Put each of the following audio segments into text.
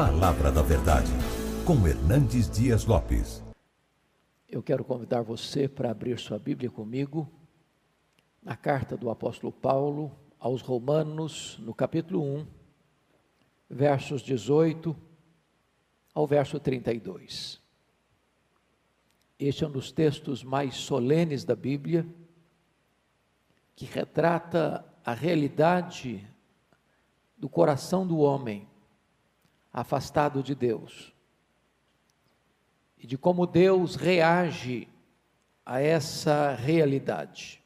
Palavra da Verdade, com Hernandes Dias Lopes. Eu quero convidar você para abrir sua Bíblia comigo na carta do apóstolo Paulo aos Romanos, no capítulo 1, versos 18 ao verso 32. Este é um dos textos mais solenes da Bíblia, que retrata a realidade do coração do homem afastado de Deus e de como Deus reage a essa realidade.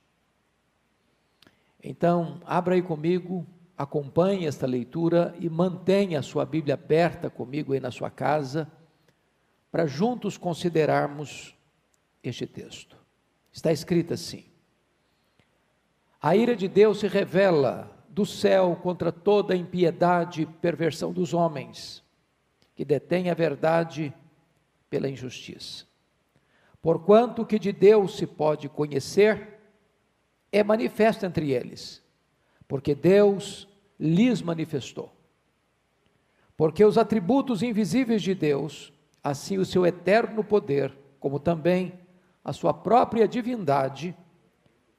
Então, abra aí comigo, acompanhe esta leitura e mantenha a sua Bíblia aberta comigo aí na sua casa, para juntos considerarmos este texto. Está escrito assim: A ira de Deus se revela do céu contra toda impiedade e perversão dos homens, que detêm a verdade pela injustiça. Porquanto que de Deus se pode conhecer, é manifesto entre eles, porque Deus lhes manifestou. Porque os atributos invisíveis de Deus, assim o seu eterno poder, como também a sua própria divindade,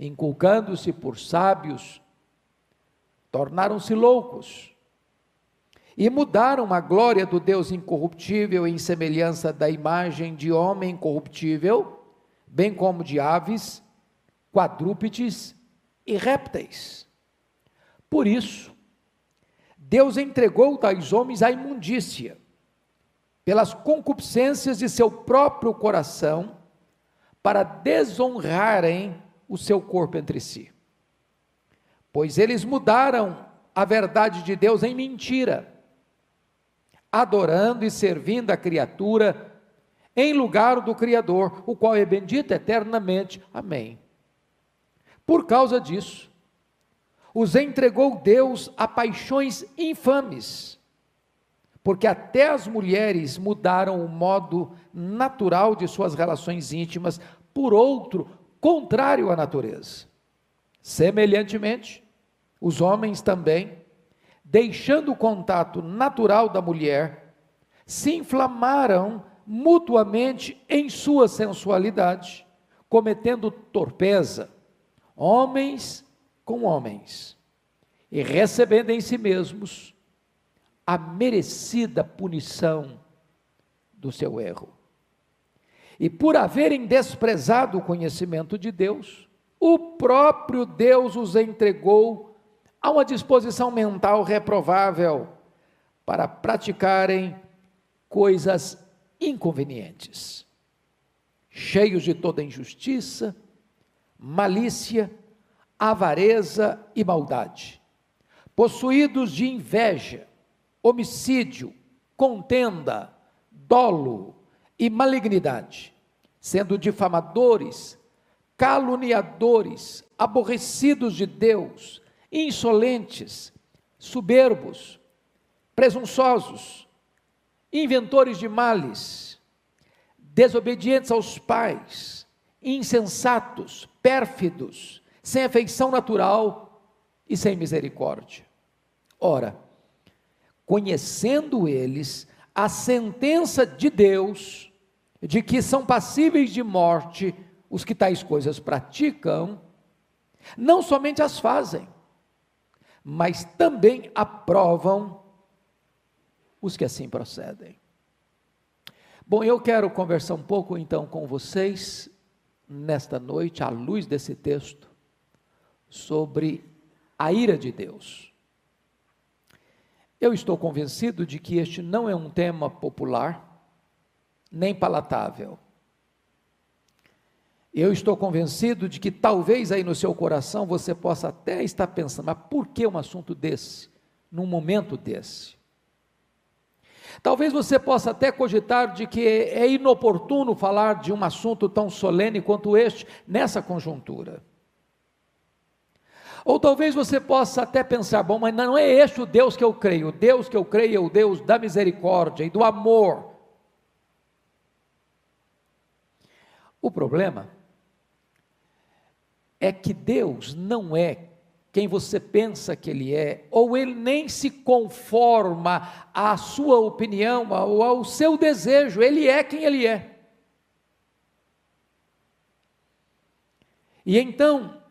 inculcando-se por sábios, tornaram-se loucos e mudaram a glória do Deus incorruptível em semelhança da imagem de homem corruptível, bem como de aves, quadrúpedes e répteis. Por isso, Deus entregou tais homens à imundícia, pelas concupiscências de seu próprio coração, para desonrarem o seu corpo entre si. Pois eles mudaram a verdade de Deus em mentira, adorando e servindo a criatura em lugar do Criador, o qual é bendito eternamente. Amém. Por causa disso, os entregou Deus a paixões infames, porque até as mulheres mudaram o modo natural de suas relações íntimas por outro contrário à natureza. Semelhantemente, os homens também, deixando o contato natural da mulher, se inflamaram mutuamente em sua sensualidade, cometendo torpeza, homens com homens, e recebendo em si mesmos a merecida punição do seu erro. E por haverem desprezado o conhecimento de Deus, o próprio Deus os entregou a uma disposição mental reprovável para praticarem coisas inconvenientes, cheios de toda injustiça, malícia, avareza e maldade, possuídos de inveja, homicídio, contenda, dolo, e malignidade, sendo difamadores, caluniadores, aborrecidos de Deus, insolentes, soberbos, presunçosos, inventores de males, desobedientes aos pais, insensatos, pérfidos, sem afeição natural e sem misericórdia. Ora, conhecendo eles a sentença de Deus, de que são passíveis de morte os que tais coisas praticam, não somente as fazem, mas também aprovam os que assim procedem. Bom, eu quero conversar um pouco então com vocês nesta noite, à luz desse texto, sobre a ira de Deus. Eu estou convencido de que este não é um tema popular, nem palatável. Eu estou convencido de que talvez aí no seu coração você possa até estar pensando, mas por que um assunto desse, num momento desse? Talvez você possa até cogitar de que é inoportuno falar de um assunto tão solene quanto este nessa conjuntura. Ou talvez você possa até pensar: bom, mas não é este o Deus que eu creio. O Deus que eu creio é o Deus da misericórdia e do amor. O problema é que Deus não é quem você pensa que Ele é, ou Ele nem se conforma à sua opinião ou ao seu desejo, Ele é quem Ele é. E então,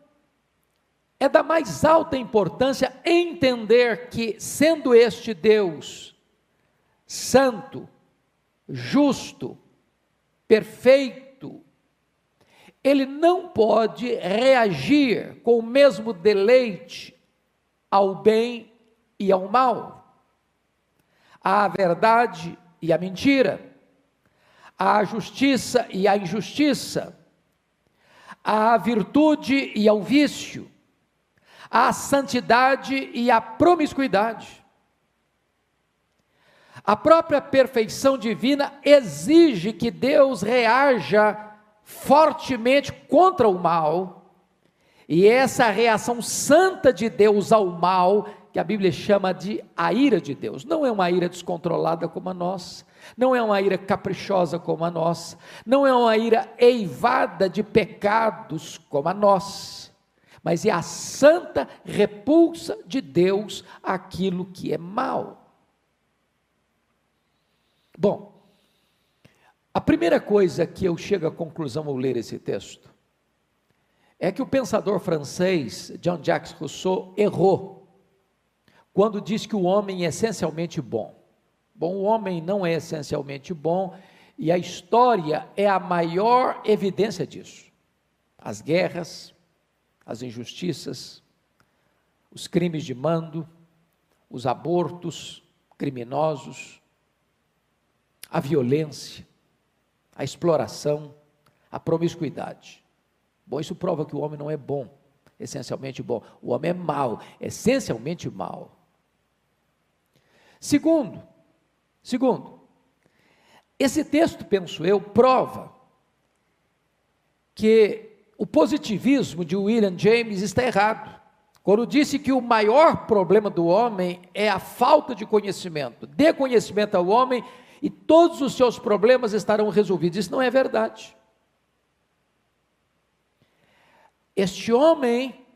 é da mais alta importância entender que, sendo este Deus santo, justo, perfeito, ele não pode reagir com o mesmo deleite ao bem e ao mal, à verdade e à mentira, à justiça e à injustiça, à virtude e ao vício, à santidade e à promiscuidade. A própria perfeição divina exige que Deus reaja fortemente contra o mal, e essa reação santa de Deus ao mal, que a Bíblia chama de a ira de Deus, não é uma ira descontrolada como a nossa, não é uma ira caprichosa como a nossa, não é uma ira eivada de pecados como a nossa, mas é a santa repulsa de Deus àquilo que é mal. Bom, a primeira coisa que eu chego à conclusão ao ler esse texto é que o pensador francês Jean-Jacques Rousseau errou quando diz que o homem é essencialmente bom. Bom, o homem não é essencialmente bom e a história é a maior evidência disso. As guerras, as injustiças, os crimes de mando, os abortos criminosos, a violência, a exploração, a promiscuidade. Bom, isso prova que o homem não é bom, essencialmente bom. O homem é mau, essencialmente mau. Segundo, segundo, esse texto, penso eu, prova que o positivismo de William James está errado. Quando disse que o maior problema do homem é a falta de conhecimento. Dê conhecimento ao homem e todos os seus problemas estarão resolvidos. Isso não é verdade. Este homem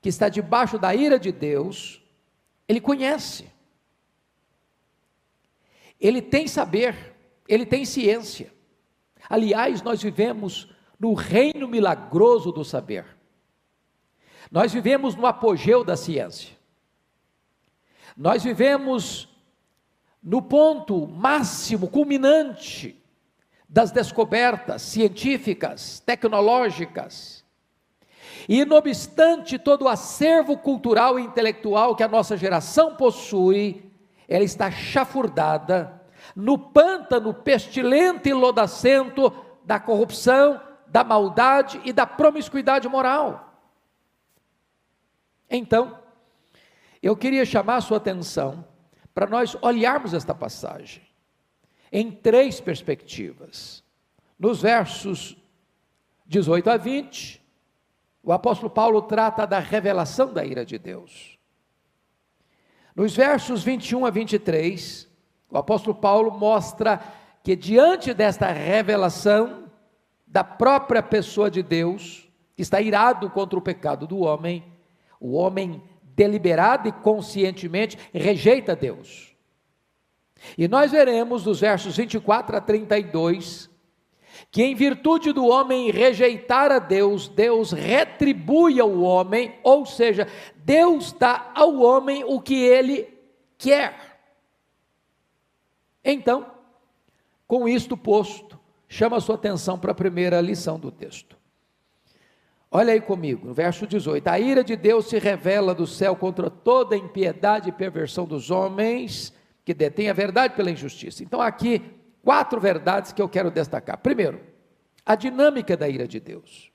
que está debaixo da ira de Deus, ele conhece, ele tem saber, ele tem ciência. Aliás, nós vivemos no reino milagroso do saber. Nós vivemos no apogeu da ciência. Nós vivemos no ponto máximo, culminante das descobertas científicas, tecnológicas. E não obstante todo o acervo cultural e intelectual que a nossa geração possui, ela está chafurdada no pântano pestilento e lodacento da corrupção, da maldade e da promiscuidade moral. Então, eu queria chamar a sua atenção para nós olharmos esta passagem em três perspectivas. Nos versos 18 a 20, o apóstolo Paulo trata da revelação da ira de Deus. Nos versos 21 a 23, o apóstolo Paulo mostra que diante desta revelação da própria pessoa de Deus, que está irado contra o pecado do homem, o homem deliberada e conscientemente rejeita Deus. E nós veremos nos versos 24 a 32 que, em virtude do homem rejeitar a Deus, Deus retribui ao homem, ou seja, Deus dá ao homem o que ele quer. Então, com isto posto, chama a sua atenção para a primeira lição do texto. Olha aí comigo, no verso 18: A ira de Deus se revela do céu contra toda impiedade e perversão dos homens que detêm a verdade pela injustiça. Então, aqui, quatro verdades que eu quero destacar. Primeiro, a dinâmica da ira de Deus.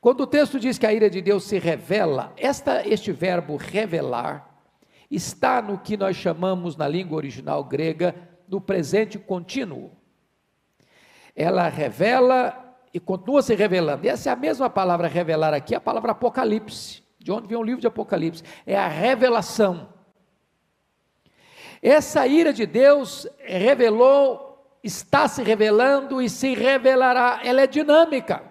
Quando o texto diz que a ira de Deus se revela, esta, este verbo revelar, está no que nós chamamos na língua original grega no presente contínuo. Ela revela e continua se revelando. E essa é a mesma palavra revelar aqui, a palavra Apocalipse. De onde vem o livro de Apocalipse? É a revelação. Essa ira de Deus revelou, está se revelando e se revelará. Ela é dinâmica.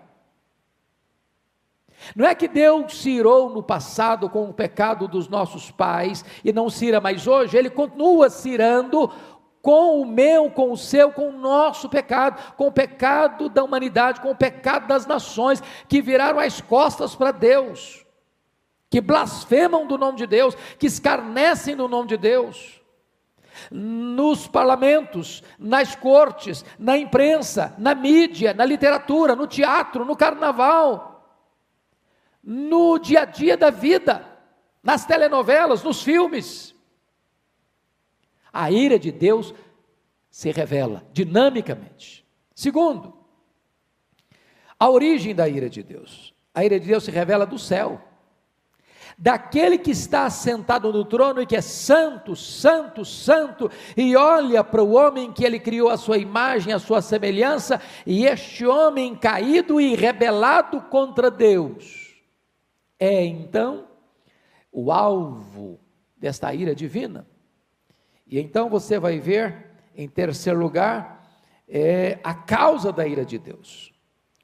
Não é que Deus se irou no passado com o pecado dos nossos pais e não se ira mais hoje, Ele continua se irando com o meu, com o seu, com o nosso pecado, com o pecado da humanidade, com o pecado das nações que viraram as costas para Deus, que blasfemam do nome de Deus, que escarnecem no nome de Deus. Nos parlamentos, nas cortes, na imprensa, na mídia, na literatura, no teatro, no carnaval, no dia a dia da vida, nas telenovelas, nos filmes. A ira de Deus se revela dinamicamente. Segundo, a origem da ira de Deus. A ira de Deus se revela do céu. Daquele que está sentado no trono e que é santo, santo, santo, e olha para o homem que ele criou a sua imagem, a sua semelhança, e este homem caído e rebelado contra Deus é então o alvo desta ira divina. E então você vai ver, em terceiro lugar, é a causa da ira de Deus.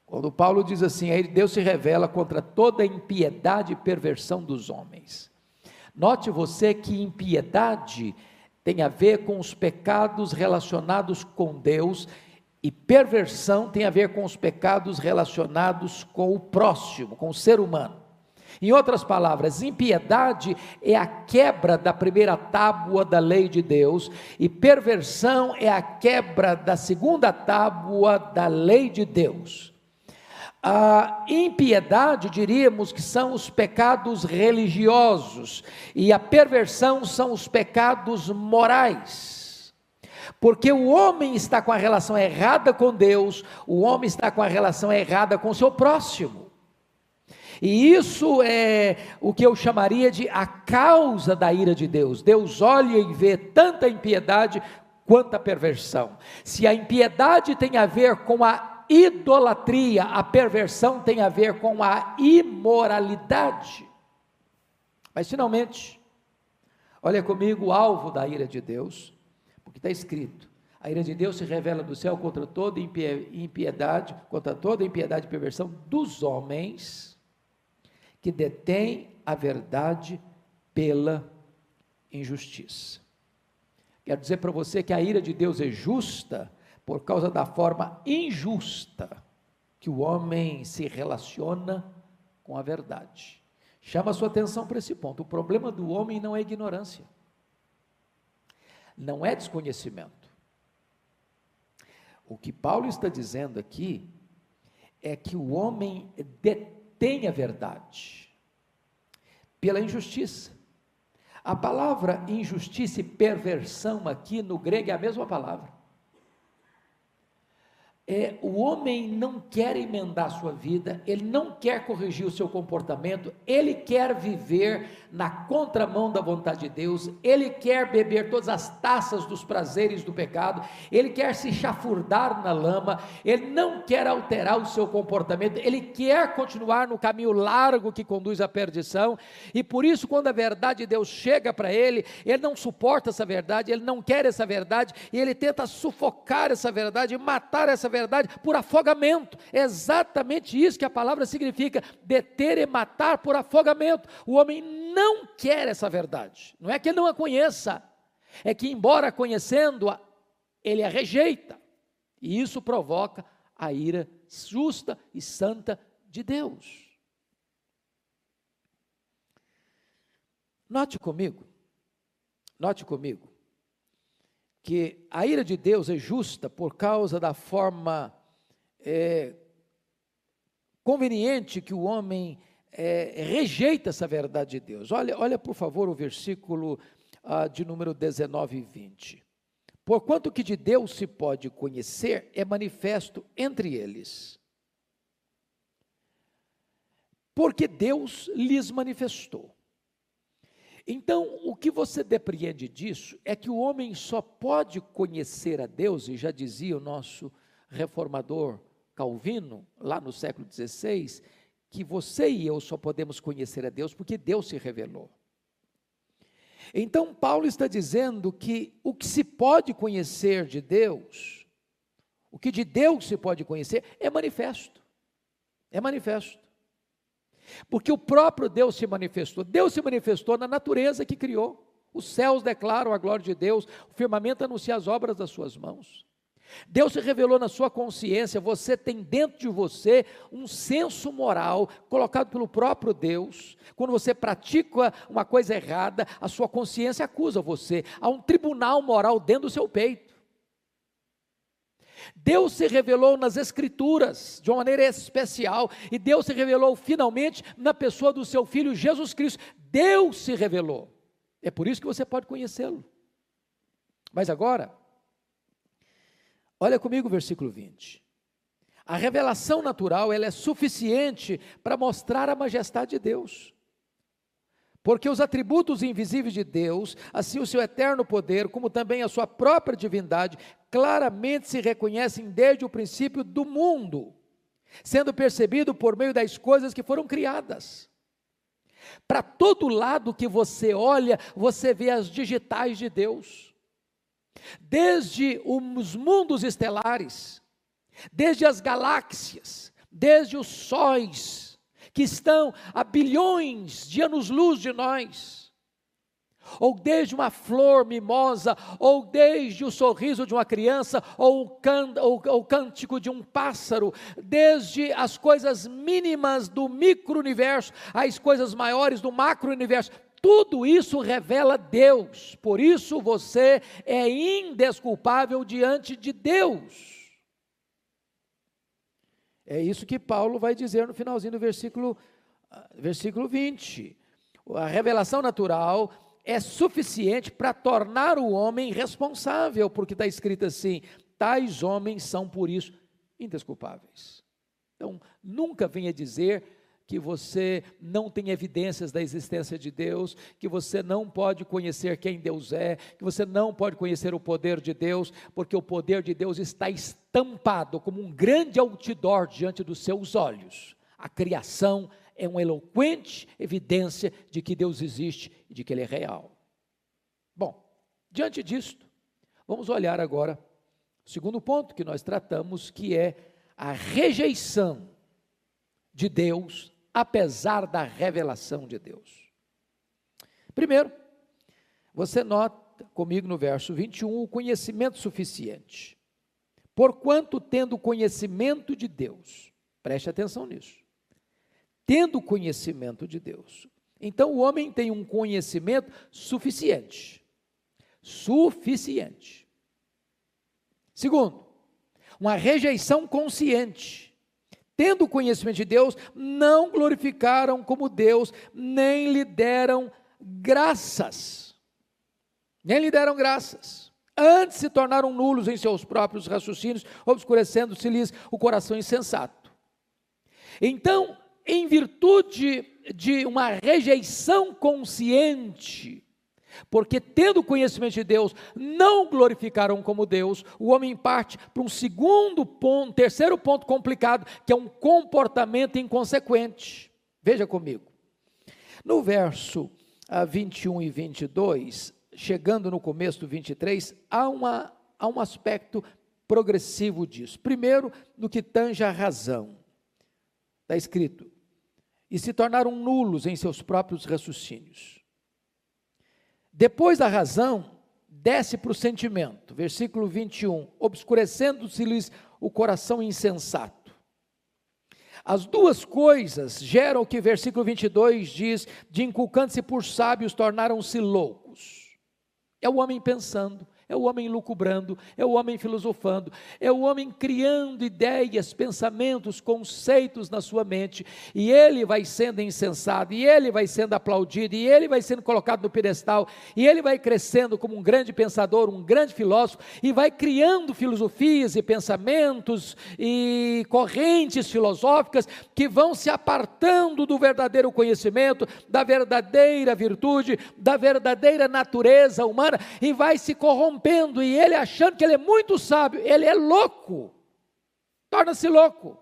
Quando Paulo diz assim, aí Deus se revela contra toda impiedade e perversão dos homens. Note você que impiedade tem a ver com os pecados relacionados com Deus e perversão tem a ver com os pecados relacionados com o próximo, com o ser humano. Em outras palavras, impiedade é a quebra da primeira tábua da lei de Deus, e perversão é a quebra da segunda tábua da lei de Deus. A impiedade, diríamos que são os pecados religiosos, e a perversão são os pecados morais. Porque o homem está com a relação errada com Deus, o homem está com a relação errada com o seu próximo. E isso é o que eu chamaria de a causa da ira de Deus. Deus olha e vê tanta impiedade quanto a perversão. Se a impiedade tem a ver com a idolatria, a perversão tem a ver com a imoralidade. Mas finalmente, olha comigo o alvo da ira de Deus, porque está escrito: a ira de Deus se revela do céu contra toda impiedade, contra toda impiedade e perversão dos homens que detém a verdade pela injustiça. Quero dizer para você que a ira de Deus é justa por causa da forma injusta que o homem se relaciona com a verdade. Chama a sua atenção para esse ponto. O problema do homem não é ignorância, não é desconhecimento. O que Paulo está dizendo aqui é que o homem detém tem a verdade pela injustiça. A palavra injustiça e perversão aqui no grego é a mesma palavra é, o homem não quer emendar sua vida, ele não quer corrigir o seu comportamento, ele quer viver na contramão da vontade de Deus, ele quer beber todas as taças dos prazeres do pecado, ele quer se chafurdar na lama, ele não quer alterar o seu comportamento, ele quer continuar no caminho largo que conduz à perdição, e por isso, quando a verdade de Deus chega para ele, ele não suporta essa verdade, ele não quer essa verdade, e ele tenta sufocar essa verdade, matar essa verdade por afogamento. É exatamente isso que a palavra significa: deter e matar por afogamento. O homem não quer essa verdade. Não é que ele não a conheça, é que, embora conhecendo-a, ele a rejeita. E isso provoca a ira justa e santa de Deus. Note comigo, note comigo, que a ira de Deus é justa por causa da forma é, conveniente que o homem é, rejeita essa verdade de Deus. Olha, olha por favor o versículo ah, de número 19 e 20. Porquanto que de Deus se pode conhecer é manifesto entre eles. Porque Deus lhes manifestou. Então, o que você depreende disso é que o homem só pode conhecer a Deus, e já dizia o nosso reformador Calvino, lá no século XVI, que você e eu só podemos conhecer a Deus porque Deus se revelou. Então, Paulo está dizendo que o que se pode conhecer de Deus, o que de Deus se pode conhecer, é manifesto. É manifesto. Porque o próprio Deus se manifestou. Deus se manifestou na natureza que criou. Os céus declaram a glória de Deus, o firmamento anuncia as obras das suas mãos. Deus se revelou na sua consciência, você tem dentro de você um senso moral colocado pelo próprio Deus. Quando você pratica uma coisa errada, a sua consciência acusa você. Há um tribunal moral dentro do seu peito. Deus se revelou nas Escrituras de uma maneira especial, e Deus se revelou finalmente na pessoa do seu Filho Jesus Cristo. Deus se revelou. É por isso que você pode conhecê-lo. Mas agora, olha comigo o versículo 20. A revelação natural ela é suficiente para mostrar a majestade de Deus. Porque os atributos invisíveis de Deus, assim o seu eterno poder, como também a sua própria divindade, claramente se reconhecem desde o princípio do mundo, sendo percebido por meio das coisas que foram criadas. Para todo lado que você olha, você vê as digitais de Deus. Desde os mundos estelares, desde as galáxias, desde os sóis, que estão a bilhões de anos-luz de nós, ou desde uma flor mimosa, ou desde o sorriso de uma criança, ou o, can, ou, ou cântico de um pássaro, desde as coisas mínimas do micro-universo, às coisas maiores do macro-universo, tudo isso revela Deus, por isso você é indesculpável diante de Deus. É isso que Paulo vai dizer no finalzinho do versículo, versículo 20. A revelação natural é suficiente para tornar o homem responsável, porque está escrito assim: tais homens são por isso indesculpáveis. Então, nunca venha dizer que você não tem evidências da existência de Deus, que você não pode conhecer quem Deus é, que você não pode conhecer o poder de Deus, porque o poder de Deus está estampado como um grande outdoor diante dos seus olhos. A criação é uma eloquente evidência de que Deus existe e de que Ele é real. Bom, diante disto, vamos olhar agora o segundo ponto que nós tratamos, que é a rejeição de Deus apesar da revelação de Deus. Primeiro, você nota comigo no verso 21 o conhecimento suficiente. Porquanto, tendo conhecimento de Deus, preste atenção nisso. Tendo conhecimento de Deus. Então, o homem tem um conhecimento suficiente. Suficiente. Segundo, uma rejeição consciente tendo conhecimento de Deus, não glorificaram como Deus, nem lhe deram graças. Nem lhe deram graças. Antes se tornaram nulos em seus próprios raciocínios, obscurecendo-se-lhes o coração insensato. Então, em virtude de uma rejeição consciente, porque, tendo conhecimento de Deus, não glorificaram como Deus, o homem parte para um segundo ponto, terceiro ponto complicado, que é um comportamento inconsequente. Veja comigo. No verso 21 ah, e 22, chegando no começo do 23, há, uma, há um aspecto progressivo disso. Primeiro, no que tange a razão. Está escrito: e se tornaram nulos em seus próprios raciocínios. Depois da razão, desce para o sentimento. Versículo 21. Obscurecendo-se-lhes o coração insensato. As duas coisas geram o que versículo 22 diz: de inculcando-se por sábios, tornaram-se loucos. É o homem pensando, é o homem lucubrando, é o homem filosofando, é o homem criando ideias, pensamentos, conceitos na sua mente, e ele vai sendo insensado, e ele vai sendo aplaudido, e ele vai sendo colocado no pedestal, e ele vai crescendo como um grande pensador, um grande filósofo, e vai criando filosofias e pensamentos e correntes filosóficas que vão se apartando do verdadeiro conhecimento, da verdadeira virtude, da verdadeira natureza humana, e vai se corrompendo, e ele achando que ele é muito sábio, ele é louco, torna-se louco.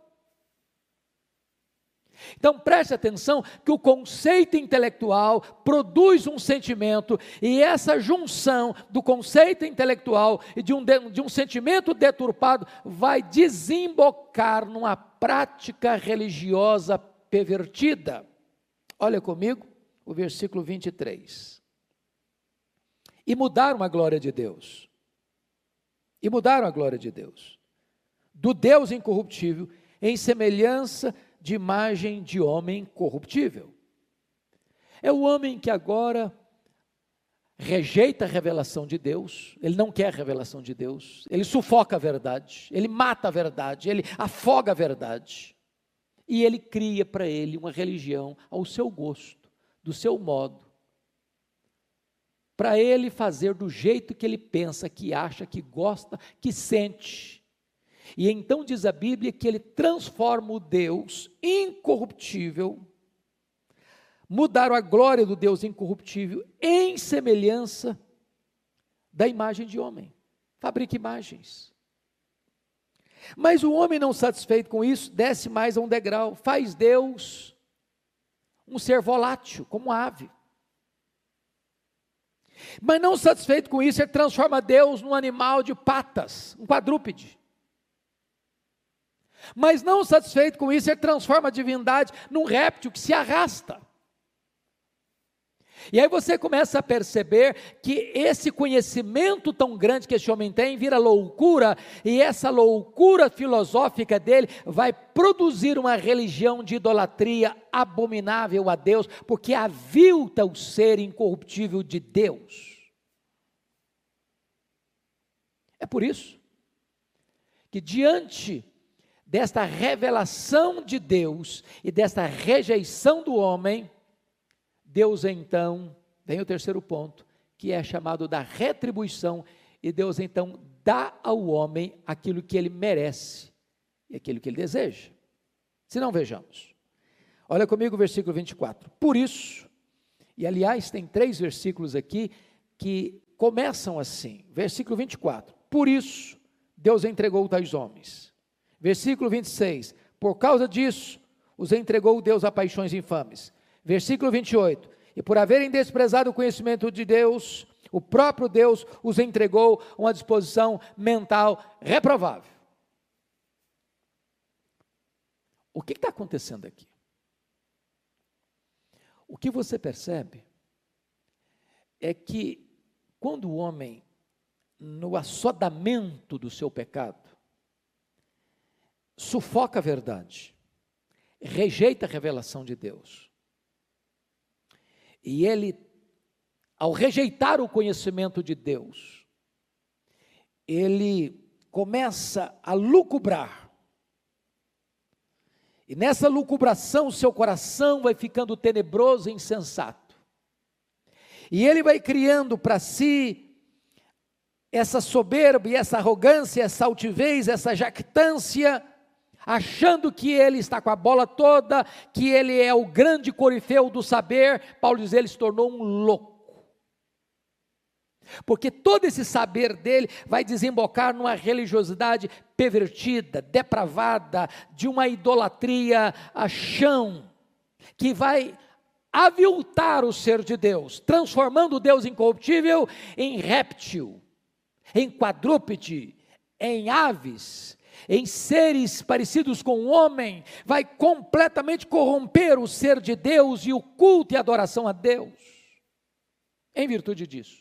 Então preste atenção que o conceito intelectual produz um sentimento, e essa junção do conceito intelectual e de um, de um sentimento deturpado vai desembocar numa prática religiosa pervertida. Olha comigo o versículo 23. E mudaram a glória de Deus. E mudaram a glória de Deus. Do Deus incorruptível, em semelhança de imagem de homem corruptível. É o homem que agora rejeita a revelação de Deus, ele não quer a revelação de Deus, ele sufoca a verdade, ele mata a verdade, ele afoga a verdade. E ele cria para ele uma religião ao seu gosto, do seu modo, para ele fazer do jeito que ele pensa, que acha, que gosta, que sente. E então diz a Bíblia que ele transforma o Deus incorruptível, mudaram a glória do Deus incorruptível em semelhança da imagem de homem. Fabrica imagens. Mas o homem não satisfeito com isso, desce mais a um degrau, faz Deus um ser volátil, como ave. Mas não satisfeito com isso, ele transforma Deus num animal de patas, um quadrúpede. Mas não satisfeito com isso, ele transforma a divindade num réptil que se arrasta. E aí você começa a perceber que esse conhecimento tão grande que esse homem tem vira loucura, e essa loucura filosófica dele vai produzir uma religião de idolatria abominável a Deus, porque avilta o ser incorruptível de Deus. É por isso que diante desta revelação de Deus e desta rejeição do homem, Deus então, vem o terceiro ponto, que é chamado da retribuição, e Deus então dá ao homem aquilo que ele merece e aquilo que ele deseja. Se não, vejamos. Olha comigo o versículo 24. Por isso, e aliás, tem três versículos aqui que começam assim. Versículo 24. Por isso, Deus entregou tais homens Versículo 26. Por causa disso, os entregou Deus a paixões infames. Versículo 28. E por haverem desprezado o conhecimento de Deus, o próprio Deus os entregou uma disposição mental reprovável. O que está acontecendo aqui? O que você percebe é que quando o homem, no assodamento do seu pecado, sufoca a verdade, rejeita a revelação de Deus. E ele, ao rejeitar o conhecimento de Deus, ele começa a lucubrar. E nessa lucubração, o seu coração vai ficando tenebroso e insensato. E ele vai criando para si essa soberba e essa arrogância, essa altivez, essa jactância, achando que ele está com a bola toda, que ele é o grande corifeu do saber, Paulo diz, ele se tornou um louco. Porque todo esse saber dele vai desembocar numa religiosidade pervertida, depravada, de uma idolatria a chão, que vai aviltar o ser de Deus, transformando Deus incorruptível em réptil, em quadrúpede, em aves, em seres parecidos com o homem, vai completamente corromper o ser de Deus e o culto e adoração a Deus. Em virtude disso,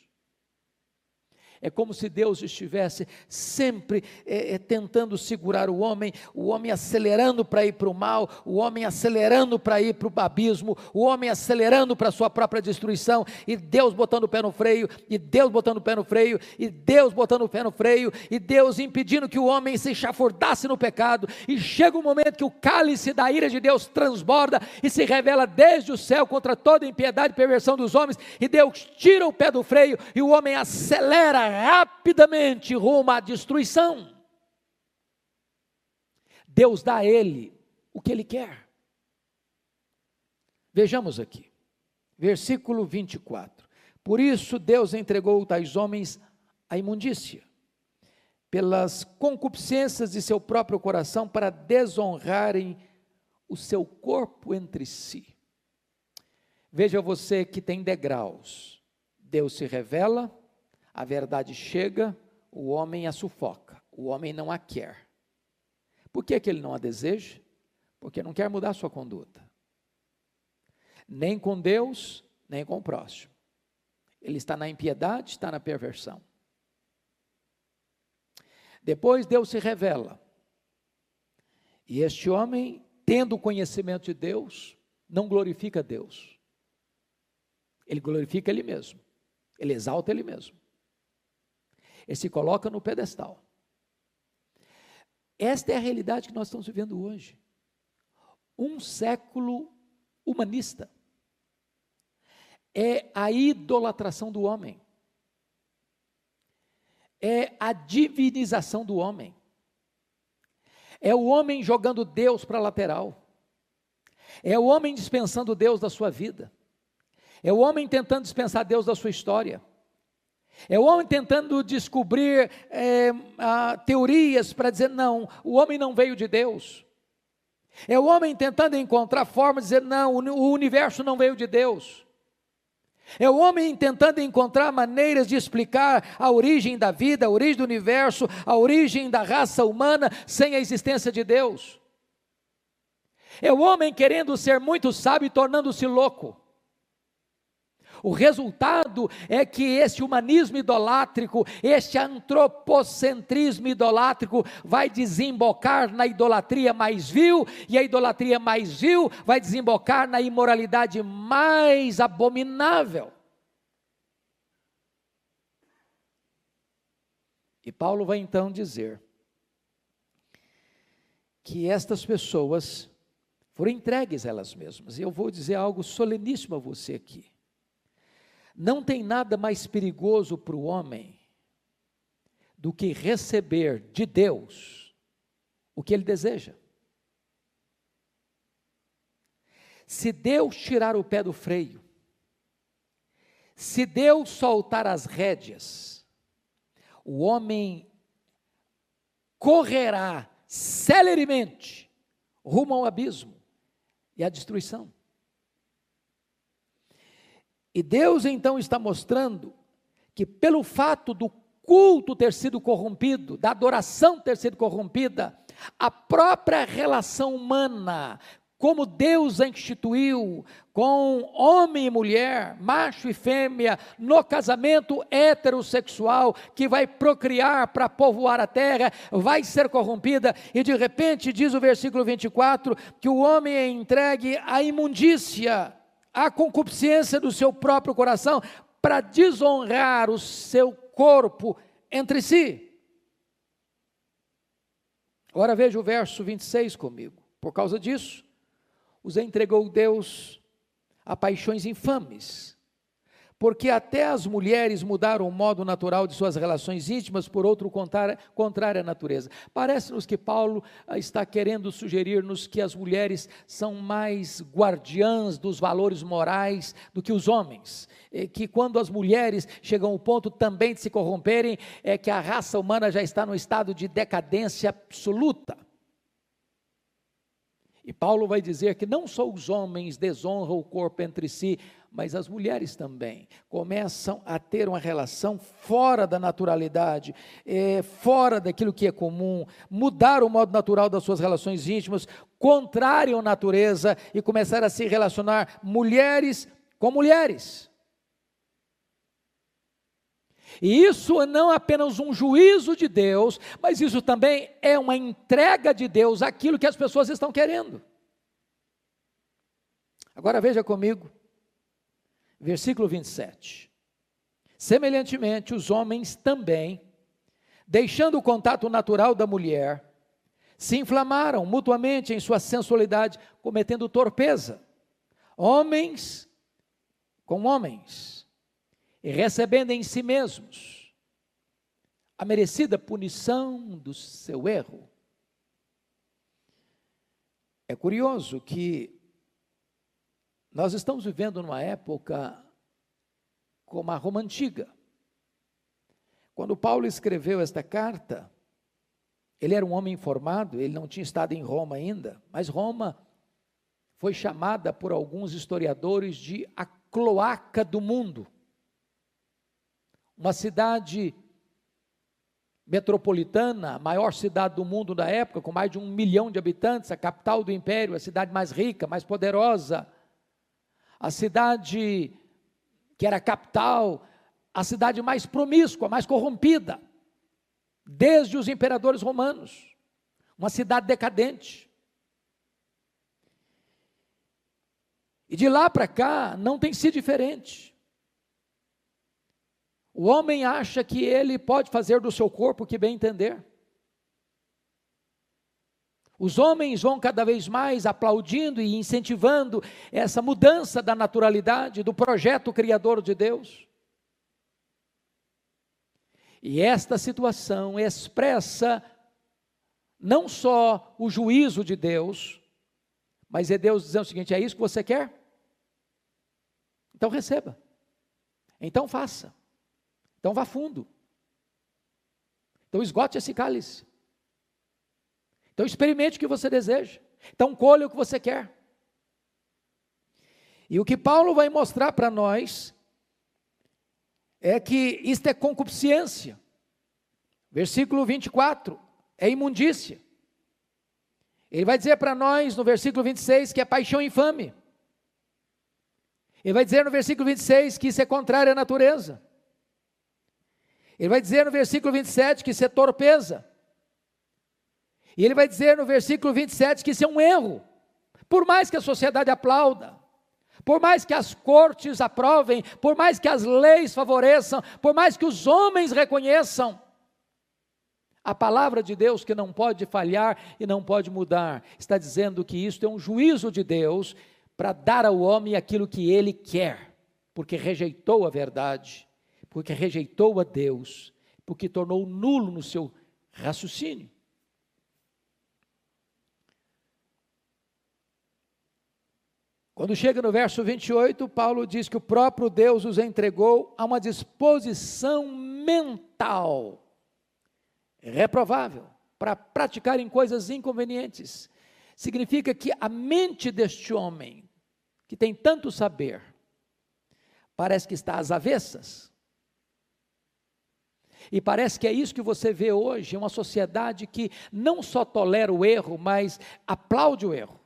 É como se Deus estivesse sempre é, é, tentando segurar o homem, o homem acelerando para ir para o mal, o homem acelerando para ir para o abismo, o homem acelerando para a sua própria destruição, e Deus botando o pé no freio, e Deus botando o pé no freio, e Deus botando o pé no freio, e Deus impedindo que o homem se chafurdasse no pecado, e chega um momento que o cálice da ira de Deus transborda e se revela desde o céu contra toda impiedade e perversão dos homens, e Deus tira o pé do freio, e o homem acelera rapidamente rumo à destruição. Deus dá a ele o que ele quer. Vejamos aqui, versículo 24. Por isso Deus entregou tais homens à imundícia, pelas concupiscências de seu próprio coração, para desonrarem o seu corpo entre si. Veja você que tem degraus. Deus se revela, a verdade chega, o homem a sufoca, o homem não a quer. Por que, que ele não a deseja? Porque não quer mudar sua conduta. Nem com Deus, nem com o próximo. Ele está na impiedade, está na perversão. Depois Deus se revela. E este homem, tendo o conhecimento de Deus, não glorifica Deus. Ele glorifica ele mesmo. Ele exalta ele mesmo. Ele se coloca no pedestal. Esta é a realidade que nós estamos vivendo hoje. Um século humanista. É a idolatração do homem. É a divinização do homem. É o homem jogando Deus para a lateral. É o homem dispensando Deus da sua vida. É o homem tentando dispensar Deus da sua história. É o homem tentando descobrir é, a, teorias para dizer: não, o homem não veio de Deus. É o homem tentando encontrar formas de dizer: não, o universo não veio de Deus. É o homem tentando encontrar maneiras de explicar a origem da vida, a origem do universo, a origem da raça humana sem a existência de Deus. É o homem querendo ser muito sábio e tornando-se louco. O resultado é que esse humanismo idolátrico, este antropocentrismo idolátrico, vai desembocar na idolatria mais vil, e a idolatria mais vil vai desembocar na imoralidade mais abominável. E Paulo vai então dizer que estas pessoas foram entregues elas mesmas. E eu vou dizer algo soleníssimo a você aqui. Não tem nada mais perigoso para o homem do que receber de Deus o que ele deseja. Se Deus tirar o pé do freio, se Deus soltar as rédeas, o homem correrá celeremente rumo ao abismo e à destruição. E Deus então está mostrando que, pelo fato do culto ter sido corrompido, da adoração ter sido corrompida, a própria relação humana, como Deus a instituiu, com homem e mulher, macho e fêmea, no casamento heterossexual, que vai procriar para povoar a terra, vai ser corrompida, e de repente, diz o versículo 24, que o homem é entregue à imundícia, a concupiscência do seu próprio coração para desonrar o seu corpo entre si. Agora veja o verso 26 comigo. Por causa disso, os entregou Deus a paixões infames, porque até as mulheres mudaram o modo natural de suas relações íntimas por outro contrário à natureza. Parece-nos que Paulo ah, está querendo sugerir-nos que as mulheres são mais guardiãs dos valores morais do que os homens, que quando as mulheres chegam ao ponto também de se corromperem, é que a raça humana já está no estado de decadência absoluta. E Paulo vai dizer que não só os homens desonram o corpo entre si, mas as mulheres também começam a ter uma relação fora da naturalidade, é, fora daquilo que é comum, mudar o modo natural das suas relações íntimas, contrário à natureza e começar a se relacionar mulheres com mulheres. E isso não é apenas um juízo de Deus, mas isso também é uma entrega de Deus àquilo que as pessoas estão querendo. Agora veja comigo, versículo 27. Semelhantemente, os homens também, deixando o contato natural da mulher, se inflamaram mutuamente em sua sensualidade, cometendo torpeza. Homens com homens, e recebendo em si mesmos a merecida punição do seu erro. É curioso que nós estamos vivendo numa época como a Roma antiga. Quando Paulo escreveu esta carta, ele era um homem informado, ele não tinha estado em Roma ainda, mas Roma foi chamada por alguns historiadores de a cloaca do mundo. Uma cidade metropolitana, a maior cidade do mundo da época, com mais de um milhão de habitantes, a capital do império, a cidade mais rica, mais poderosa, a cidade que era a capital, a cidade mais promíscua, mais corrompida, desde os imperadores romanos, uma cidade decadente. E de lá para cá não tem sido diferente. O homem acha que ele pode fazer do seu corpo o que bem entender. Os homens vão cada vez mais aplaudindo e incentivando essa mudança da naturalidade, do projeto criador de Deus. E esta situação expressa não só o juízo de Deus, mas é Deus dizendo o seguinte: é isso que você quer? Então receba. Então faça. Então vá fundo. Então esgote esse cálice. Então experimente o que você deseja. Então colhe o que você quer. E o que Paulo vai mostrar para nós é que isto é concupiscência. Versículo 24 é imundícia. Ele vai dizer para nós no versículo 26 que é paixão infame. Ele vai dizer no versículo 26 que isso é contrário à natureza. Ele vai dizer no versículo 27 que isso é torpeza. E ele vai dizer no versículo 27 que isso é um erro. Por mais que a sociedade aplauda, por mais que as cortes aprovem, por mais que as leis favoreçam, por mais que os homens reconheçam, a palavra de Deus que não pode falhar e não pode mudar, está dizendo que isto é um juízo de Deus para dar ao homem aquilo que ele quer, porque rejeitou a verdade, porque rejeitou a Deus, porque tornou nulo no seu raciocínio. Quando chega no verso 28, Paulo diz que o próprio Deus os entregou a uma disposição mental reprovável para praticarem coisas inconvenientes. Significa que a mente deste homem, que tem tanto saber, parece que está às avessas. E parece que é isso que você vê hoje, uma sociedade que não só tolera o erro, mas aplaude o erro.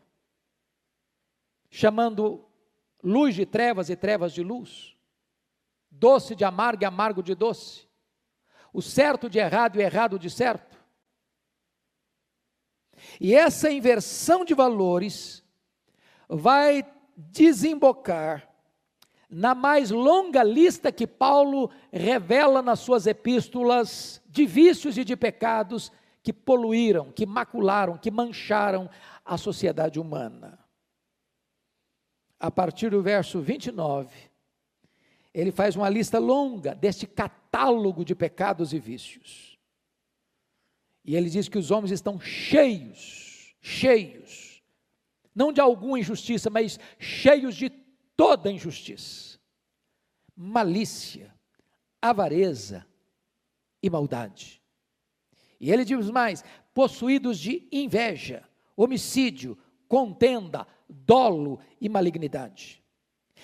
Chamando luz de trevas e trevas de luz, doce de amargo e amargo de doce, o certo de errado e errado de certo. E essa inversão de valores vai desembocar na mais longa lista que Paulo revela nas suas epístolas de vícios e de pecados que poluíram, que macularam, que mancharam a sociedade humana a partir do verso 29, ele faz uma lista longa deste catálogo de pecados e vícios. E ele diz que os homens estão cheios, cheios, não de alguma injustiça, mas cheios de toda injustiça, malícia, avareza e maldade. E ele diz mais: possuídos de inveja, homicídio, contenda, dolo e malignidade.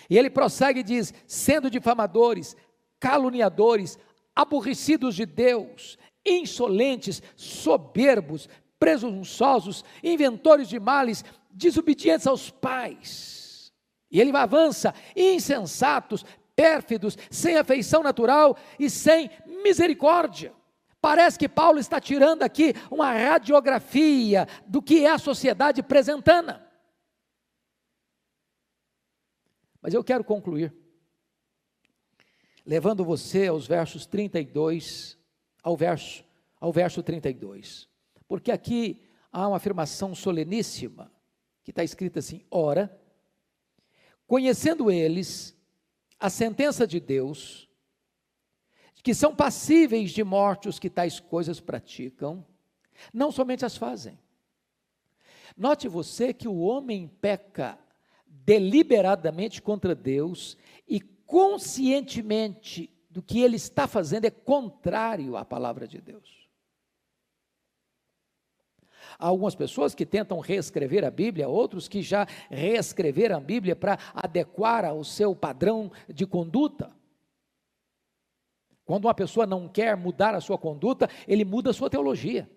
E ele prossegue e diz: sendo difamadores, caluniadores, aborrecidos de Deus, insolentes, soberbos, presunçosos, inventores de males, desobedientes aos pais. E ele avança: insensatos, pérfidos, sem afeição natural e sem misericórdia. Parece que Paulo está tirando aqui uma radiografia do que é a sociedade presentana. Mas eu quero concluir, levando você aos versos 32, ao verso, ao verso 32. Porque aqui há uma afirmação soleníssima, que está escrita assim: ora, conhecendo eles a sentença de Deus, que são passíveis de morte os que tais coisas praticam, não somente as fazem. Note você que o homem peca deliberadamente contra Deus e conscientemente do que ele está fazendo é contrário à palavra de Deus. Há algumas pessoas que tentam reescrever a Bíblia, outros que já reescreveram a Bíblia para adequar ao seu padrão de conduta. Quando uma pessoa não quer mudar a sua conduta, ele muda a sua teologia.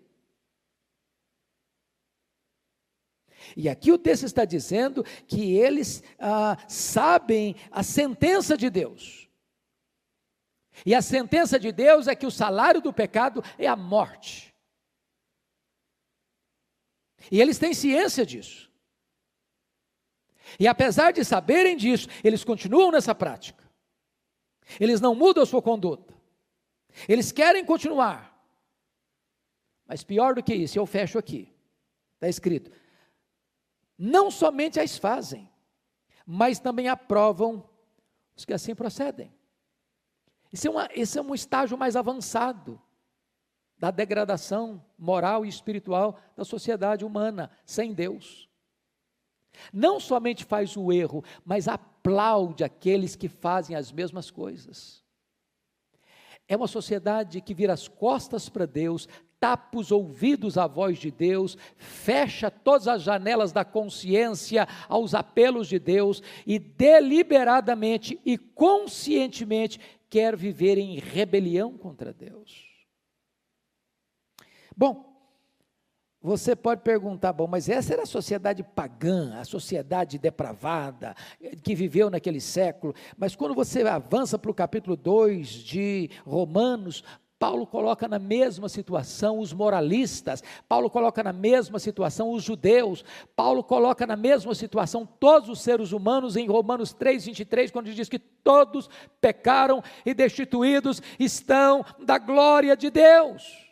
E aqui o texto está dizendo que eles ah, sabem a sentença de Deus. E a sentença de Deus é que o salário do pecado é a morte. E eles têm ciência disso. E apesar de saberem disso, eles continuam nessa prática. Eles não mudam a sua conduta. Eles querem continuar. Mas pior do que isso, eu fecho aqui. Está escrito: não somente as fazem, mas também aprovam os que assim procedem. Isso é, uma, esse é um estágio mais avançado da degradação moral e espiritual da sociedade humana sem Deus. Não somente faz o erro, mas aplaude aqueles que fazem as mesmas coisas. É uma sociedade que vira as costas para Deus, tapa os ouvidos à voz de Deus, fecha todas as janelas da consciência aos apelos de Deus e deliberadamente e conscientemente quer viver em rebelião contra Deus. Bom, você pode perguntar, bom, mas essa era a sociedade pagã, a sociedade depravada, que viveu naquele século. Mas quando você avança para o capítulo 2 de Romanos, Paulo coloca na mesma situação os moralistas, Paulo coloca na mesma situação os judeus, Paulo coloca na mesma situação todos os seres humanos em Romanos 3, 23, quando diz que todos pecaram e destituídos estão da glória de Deus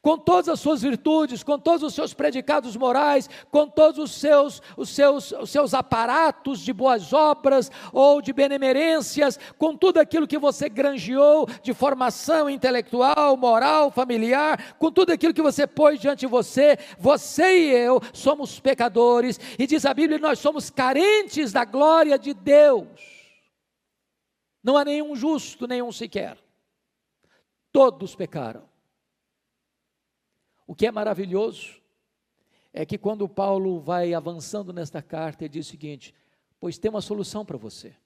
com todas as suas virtudes, com todos os seus predicados morais, com todos os seus, os seus, os seus aparatos de boas obras ou de benemerências, com tudo aquilo que você granjeou de formação intelectual, moral, familiar, com tudo aquilo que você pôs diante de você, você e eu somos pecadores, e diz a Bíblia, nós somos carentes da glória de Deus. Não há nenhum justo, nenhum sequer. Todos pecaram. O que é maravilhoso é que quando Paulo vai avançando nesta carta, ele diz o seguinte: Pois tem uma solução para você.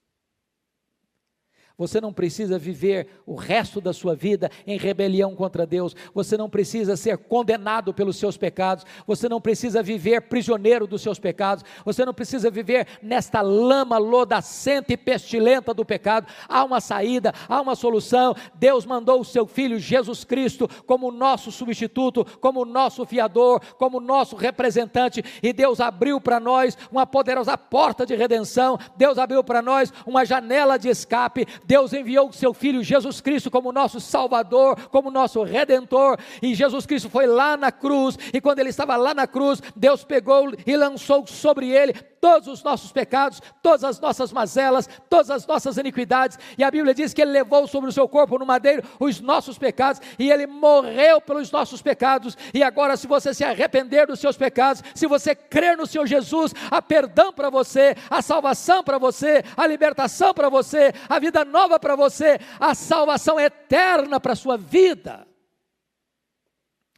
Você não precisa viver o resto da sua vida em rebelião contra Deus. Você não precisa ser condenado pelos seus pecados. Você não precisa viver prisioneiro dos seus pecados. Você não precisa viver nesta lama lodacenta e pestilenta do pecado. Há uma saída, há uma solução. Deus mandou o seu filho Jesus Cristo como nosso substituto, como nosso fiador, como nosso representante. E Deus abriu para nós uma poderosa porta de redenção. Deus abriu para nós uma janela de escape. Deus enviou o seu filho Jesus Cristo como nosso Salvador, como nosso Redentor, e Jesus Cristo foi lá na cruz, e quando ele estava lá na cruz, Deus pegou e lançou sobre ele todos os nossos pecados, todas as nossas mazelas, todas as nossas iniquidades, e a Bíblia diz que ele levou sobre o seu corpo no madeiro os nossos pecados, e ele morreu pelos nossos pecados, e agora, se você se arrepender dos seus pecados, se você crer no Senhor Jesus, há perdão para você, a salvação para você, a libertação para você, a vida nova para você, a salvação eterna para a sua vida.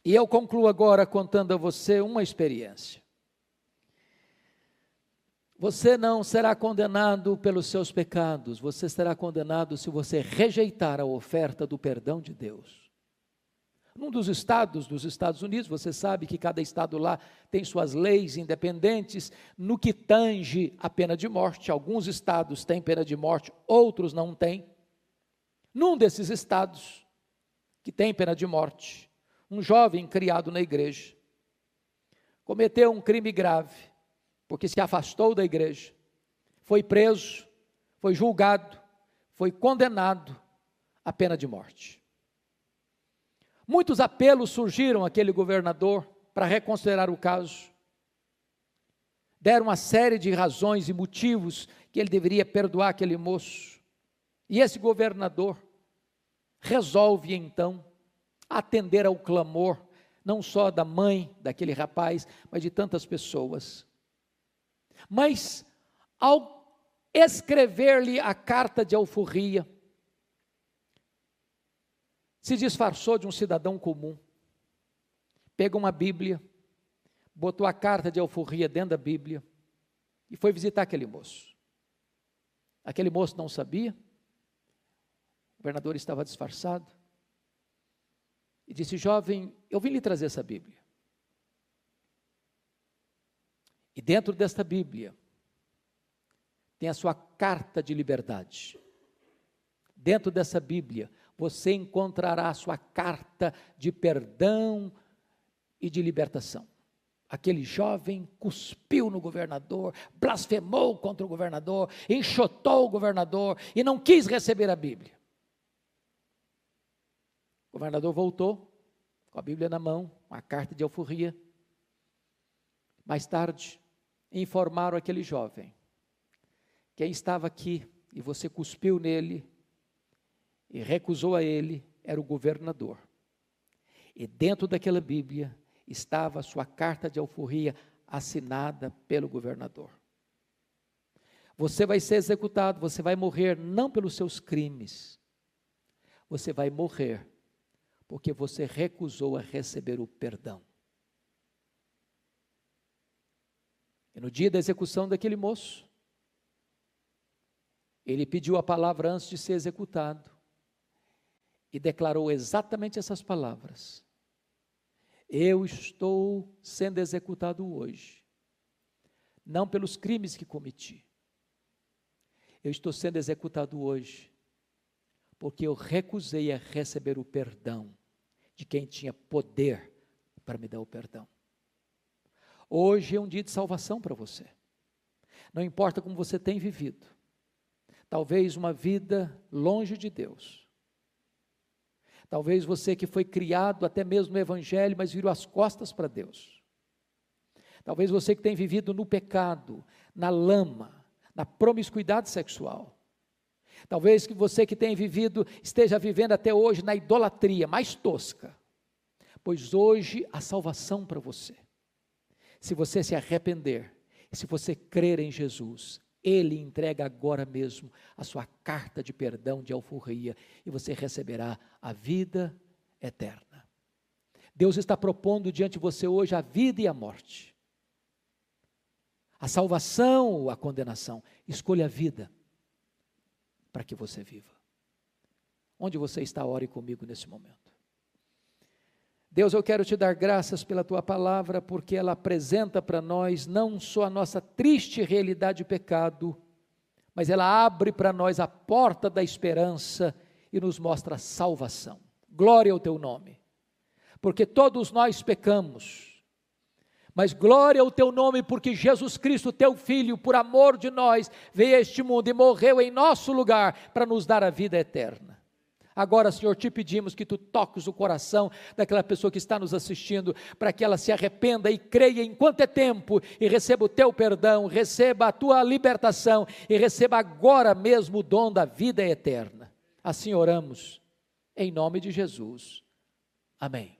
E eu concluo agora contando a você uma experiência. Você não será condenado pelos seus pecados, você será condenado se você rejeitar a oferta do perdão de Deus. Num dos estados dos Estados Unidos, você sabe que cada estado lá tem suas leis independentes no que tange a pena de morte. Alguns estados têm pena de morte, outros não têm. Num desses estados que tem pena de morte, um jovem criado na igreja cometeu um crime grave, porque se afastou da igreja, foi preso, foi julgado, foi condenado à pena de morte. Muitos apelos surgiram àquele governador para reconsiderar o caso. Deram uma série de razões e motivos que ele deveria perdoar aquele moço. E esse governador resolve então atender ao clamor, não só da mãe daquele rapaz, mas de tantas pessoas. Mas, ao escrever-lhe a carta de alforria, se disfarçou de um cidadão comum, pegou uma Bíblia, botou a carta de alforria dentro da Bíblia e foi visitar aquele moço. Aquele moço não sabia, o governador estava disfarçado e disse: Jovem, eu vim lhe trazer essa Bíblia. E dentro desta Bíblia tem a sua carta de liberdade. Dentro dessa Bíblia você encontrará a sua carta de perdão e de libertação. Aquele jovem cuspiu no governador, blasfemou contra o governador, enxotou o governador e não quis receber a Bíblia. O governador voltou com a Bíblia na mão, uma carta de alforria. Mais tarde, informaram aquele jovem: quem estava aqui e você cuspiu nele, e recusou a ele era o governador. E dentro daquela Bíblia estava a sua carta de alforria assinada pelo governador. Você vai ser executado, você vai morrer não pelos seus crimes, você vai morrer porque você recusou a receber o perdão. E no dia da execução daquele moço, ele pediu a palavra antes de ser executado e declarou exatamente essas palavras: Eu estou sendo executado hoje, não pelos crimes que cometi, eu estou sendo executado hoje, porque eu recusei a receber o perdão de quem tinha poder para me dar o perdão. Hoje é um dia de salvação para você. Não importa como você tem vivido, talvez uma vida longe de Deus, Talvez você que foi criado até mesmo no Evangelho, mas virou as costas para Deus. Talvez você que tem vivido no pecado, na lama, na promiscuidade sexual. Talvez que você que tem vivido, esteja vivendo até hoje na idolatria mais tosca. Pois hoje a salvação para você. Se você se arrepender, se você crer em Jesus, ele entrega agora mesmo a sua carta de perdão, de alforria, e você receberá a vida eterna. Deus está propondo diante de você hoje a vida e a morte, a salvação ou a condenação. Escolha a vida para que você viva. Onde você está, ore comigo nesse momento. Deus, eu quero te dar graças pela tua palavra, porque ela apresenta para nós não só a nossa triste realidade de pecado, mas ela abre para nós a porta da esperança e nos mostra a salvação. Glória ao teu nome, porque todos nós pecamos, mas glória ao teu nome, porque Jesus Cristo, teu Filho, por amor de nós, veio a este mundo e morreu em nosso lugar para nos dar a vida eterna. Agora, Senhor, te pedimos que tu toques o coração daquela pessoa que está nos assistindo, para que ela se arrependa e creia enquanto é tempo e receba o teu perdão, receba a tua libertação e receba agora mesmo o dom da vida eterna. Assim oramos, em nome de Jesus. Amém.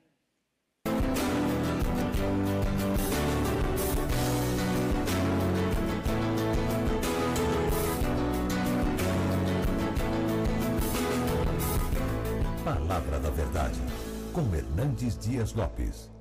Palavra da Verdade, com Hernandes Dias Lopes.